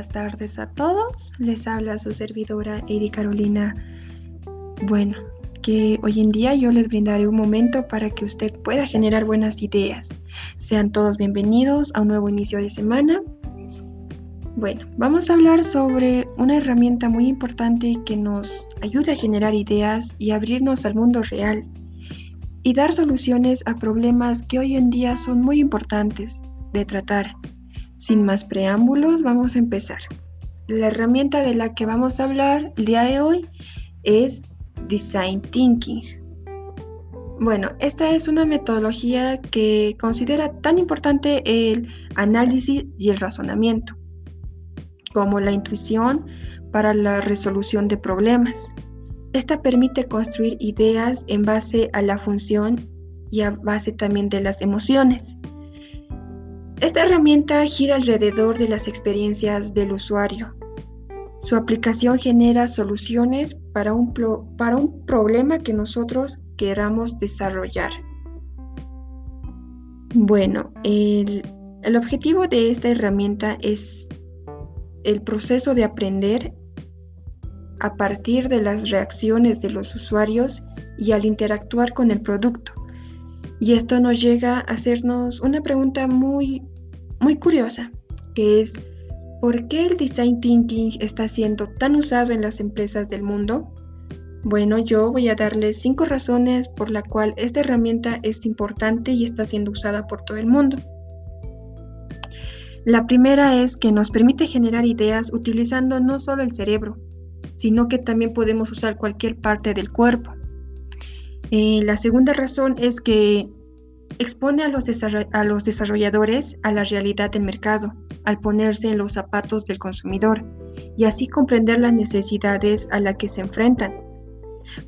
buenas tardes a todos. Les habla su servidora Edi Carolina. Bueno, que hoy en día yo les brindaré un momento para que usted pueda generar buenas ideas. Sean todos bienvenidos a un nuevo inicio de semana. Bueno, vamos a hablar sobre una herramienta muy importante que nos ayuda a generar ideas y abrirnos al mundo real y dar soluciones a problemas que hoy en día son muy importantes de tratar. Sin más preámbulos, vamos a empezar. La herramienta de la que vamos a hablar el día de hoy es Design Thinking. Bueno, esta es una metodología que considera tan importante el análisis y el razonamiento, como la intuición para la resolución de problemas. Esta permite construir ideas en base a la función y a base también de las emociones. Esta herramienta gira alrededor de las experiencias del usuario. Su aplicación genera soluciones para un, para un problema que nosotros queramos desarrollar. Bueno, el, el objetivo de esta herramienta es el proceso de aprender a partir de las reacciones de los usuarios y al interactuar con el producto. Y esto nos llega a hacernos una pregunta muy, muy curiosa, que es, ¿por qué el design thinking está siendo tan usado en las empresas del mundo? Bueno, yo voy a darles cinco razones por la cual esta herramienta es importante y está siendo usada por todo el mundo. La primera es que nos permite generar ideas utilizando no solo el cerebro, sino que también podemos usar cualquier parte del cuerpo. Eh, la segunda razón es que expone a los, desarrolladores a la realidad del mercado, al ponerse en los zapatos del consumidor y así comprender las necesidades a las que se enfrentan,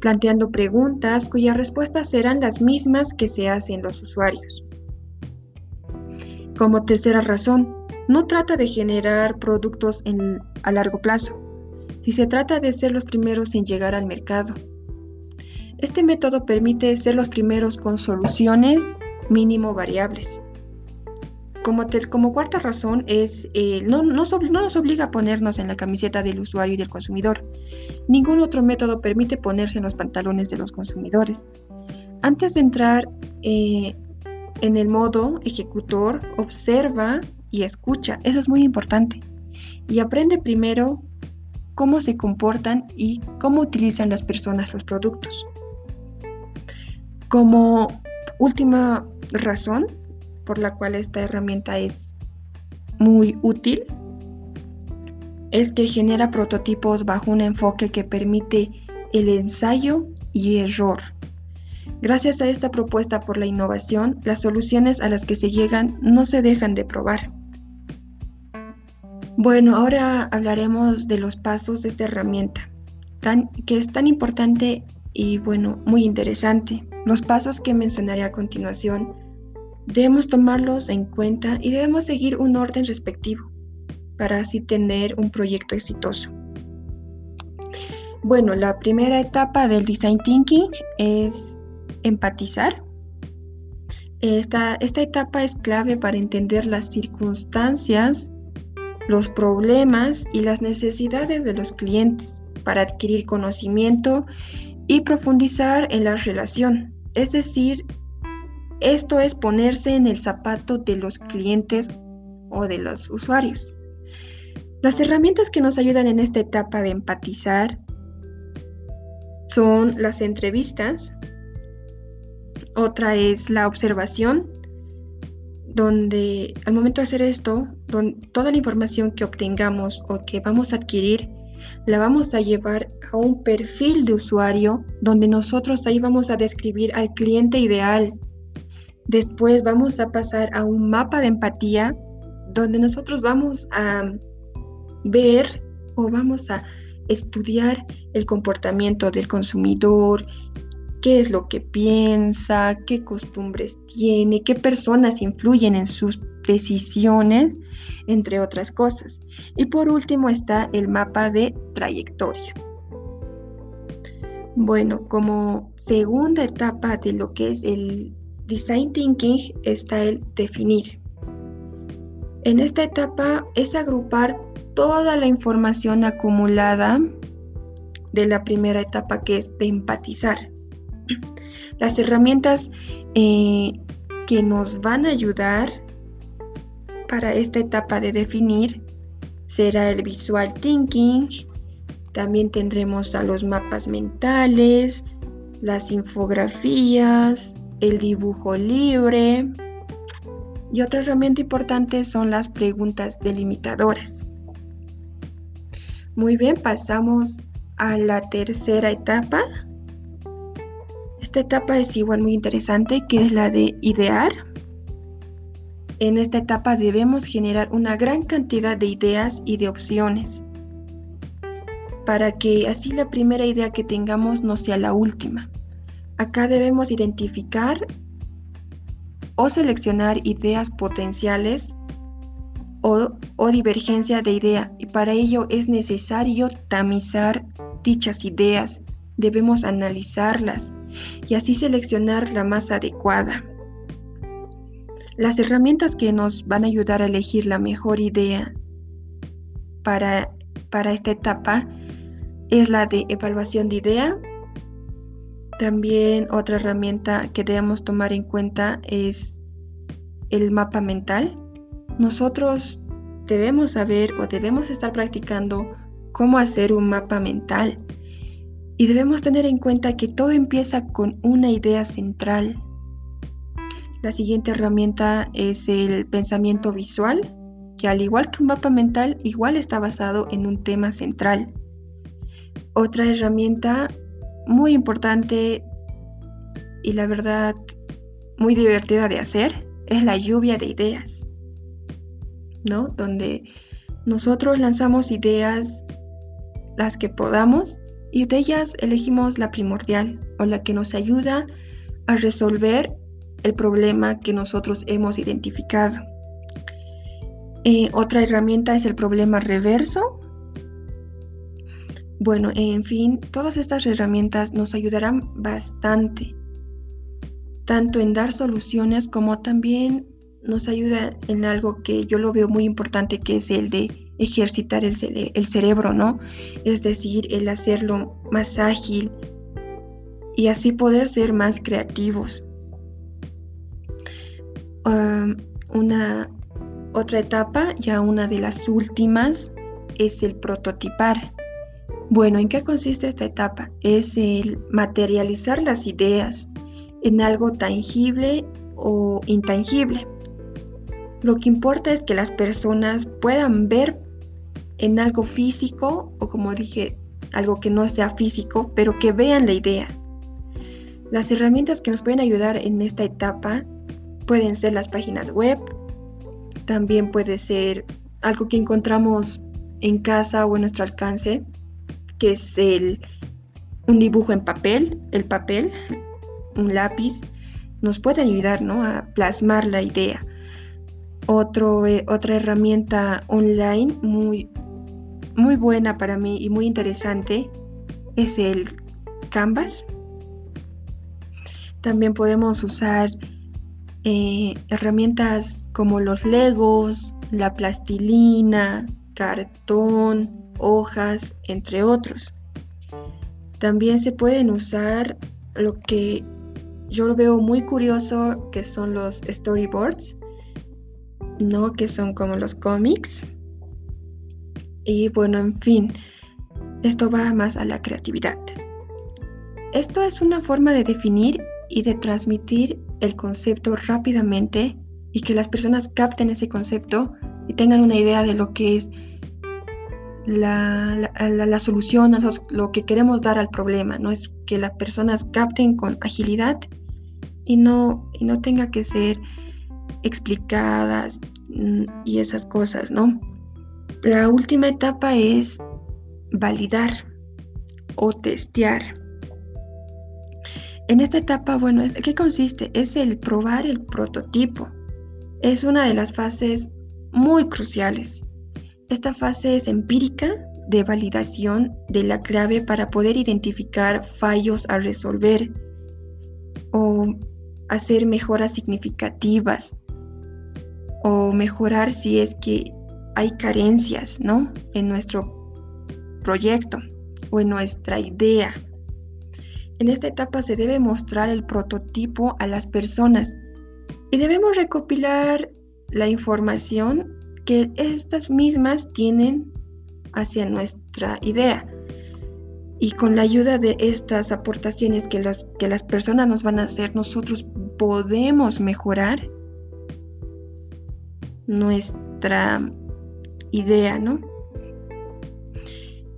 planteando preguntas cuyas respuestas serán las mismas que se hacen los usuarios. Como tercera razón, no trata de generar productos a largo plazo, si se trata de ser los primeros en llegar al mercado, este método permite ser los primeros con soluciones mínimo variables. Como, como cuarta razón es, eh, no, no, nos obliga a ponernos en la camiseta del usuario y del consumidor. Ningún otro método permite ponerse en los pantalones de los consumidores. Antes de entrar eh, en el modo ejecutor, observa y escucha. Eso es muy importante. Y aprende primero cómo se comportan y cómo utilizan las personas los productos. Como última razón por la cual esta herramienta es muy útil es que genera prototipos bajo un enfoque que permite el ensayo y error. Gracias a esta propuesta por la innovación, las soluciones a las que se llegan no se dejan de probar. Bueno, ahora hablaremos de los pasos de esta herramienta, que es tan importante y bueno, muy interesante. Los pasos que mencionaré a continuación debemos tomarlos en cuenta y debemos seguir un orden respectivo para así tener un proyecto exitoso. Bueno, la primera etapa del design thinking es empatizar. Esta, esta etapa es clave para entender las circunstancias, los problemas y las necesidades de los clientes para adquirir conocimiento y profundizar en la relación. Es decir, esto es ponerse en el zapato de los clientes o de los usuarios. Las herramientas que nos ayudan en esta etapa de empatizar son las entrevistas, otra es la observación, donde al momento de hacer esto, toda la información que obtengamos o que vamos a adquirir, la vamos a llevar a un perfil de usuario donde nosotros ahí vamos a describir al cliente ideal. Después vamos a pasar a un mapa de empatía donde nosotros vamos a ver o vamos a estudiar el comportamiento del consumidor, qué es lo que piensa, qué costumbres tiene, qué personas influyen en sus decisiones, entre otras cosas. Y por último está el mapa de trayectoria. Bueno, como segunda etapa de lo que es el design thinking está el definir. En esta etapa es agrupar toda la información acumulada de la primera etapa que es de empatizar. Las herramientas eh, que nos van a ayudar para esta etapa de definir será el visual thinking, también tendremos a los mapas mentales, las infografías, el dibujo libre y otra herramienta importante son las preguntas delimitadoras. Muy bien, pasamos a la tercera etapa. Esta etapa es igual muy interesante, que es la de idear. En esta etapa debemos generar una gran cantidad de ideas y de opciones para que así la primera idea que tengamos no sea la última. Acá debemos identificar o seleccionar ideas potenciales o, divergencia de idea y para ello es necesario tamizar dichas ideas, debemos analizarlas y así seleccionar la más adecuada. Las herramientas que nos van a ayudar a elegir la mejor idea para, para esta etapa es la de evaluación de idea. También otra herramienta que debemos tomar en cuenta es el mapa mental. Nosotros debemos saber o debemos estar practicando cómo hacer un mapa mental. Y debemos tener en cuenta que todo empieza con una idea central. La siguiente herramienta es el pensamiento visual, que al igual que un mapa mental, igual está basado en un tema central. Otra herramienta muy importante y la verdad muy divertida de hacer es la lluvia de ideas, ¿no? Donde nosotros lanzamos ideas las que podamos y de ellas elegimos la primordial o la que nos ayuda a resolver el problema que nosotros hemos identificado. Eh, otra herramienta es el problema reverso. Bueno, en fin, todas estas herramientas nos ayudarán bastante tanto en dar soluciones como también nos ayuda en algo que yo lo veo muy importante, que es el de ejercitar el, cerebro, ¿no? Es decir, el hacerlo más ágil y así poder ser más creativos. una otra etapa, ya una de las últimas, es el prototipar. Bueno, ¿en qué consiste esta etapa? Es el materializar las ideas, en algo tangible o intangible. Lo que importa es que las personas puedan ver en algo físico o como dije, algo que no sea físico, pero que vean la idea. Las herramientas que nos pueden ayudar en esta etapa pueden ser las páginas web, también puede ser algo que encontramos en casa o en nuestro alcance, que es el, un dibujo en papel, el papel, un lápiz, nos puede ayudar a plasmar la idea. Otro, eh, otra herramienta online muy, muy buena para mí y muy interesante es el Canvas. También podemos usar eh, herramientas como los legos, la plastilina, cartón, hojas, entre otros. También se pueden usar lo que yo lo veo muy curioso que son los storyboards, ¿no? Que son como los cómics. Y bueno, en fin, esto va más a la creatividad. Esto es una forma de definir y de transmitir el concepto rápidamente y que las personas capten ese concepto tengan una idea de lo que es la, la, solución, lo que queremos dar al problema. No es que las personas capten con agilidad y no, y no tenga que ser explicadas mm, y esas cosas, ¿no? La última etapa es validar o testear. En esta etapa, bueno, ¿qué consiste? Es el probar el prototipo. Es una de las fases muy cruciales. Esta fase es empírica de validación de la clave para poder identificar fallos a resolver o hacer mejoras significativas o mejorar si es que hay carencias, ¿no? En nuestro proyecto o en nuestra idea. En esta etapa se debe mostrar el prototipo a las personas y debemos recopilar la información que estas mismas tienen hacia nuestra idea. Y con la ayuda de estas aportaciones que las, que las personas nos van a hacer, nosotros podemos mejorar nuestra idea, ¿no?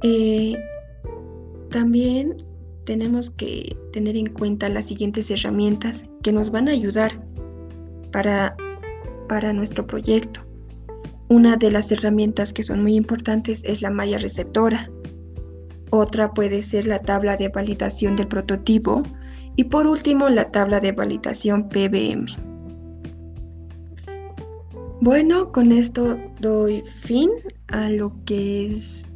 Eh, también tenemos que tener en cuenta las siguientes herramientas que nos van a ayudar para, para nuestro proyecto. Una de las herramientas que son muy importantes es la malla receptora. Otra puede ser la tabla de validación del prototipo. Y por último, la tabla de validación PBM. Bueno, con esto doy fin a lo que es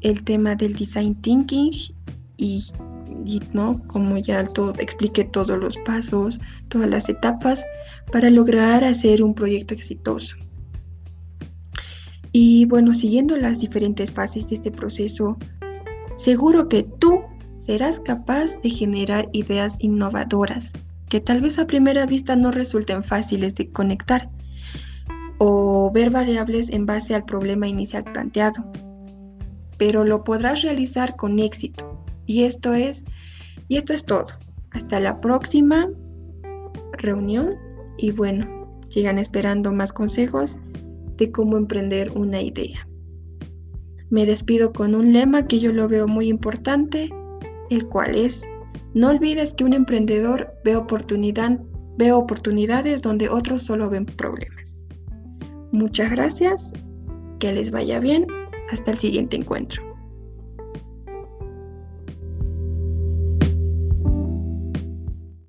el tema del design thinking y, no como ya expliqué todos los pasos, todas las etapas para lograr hacer un proyecto exitoso. Y bueno, siguiendo las diferentes fases de este proceso, seguro que tú serás capaz de generar ideas innovadoras que tal vez a primera vista no resulten fáciles de conectar o ver variables en base al problema inicial planteado, pero lo podrás realizar con éxito. Y esto es y esto es todo. Hasta la próxima reunión y bueno, sigan esperando más consejos de cómo emprender una idea. Me despido con un lema que yo lo veo muy importante, el cual es, no olvides que un emprendedor ve, oportunidad, ve oportunidades donde otros solo ven problemas. Muchas gracias, que les vaya bien, hasta el siguiente encuentro.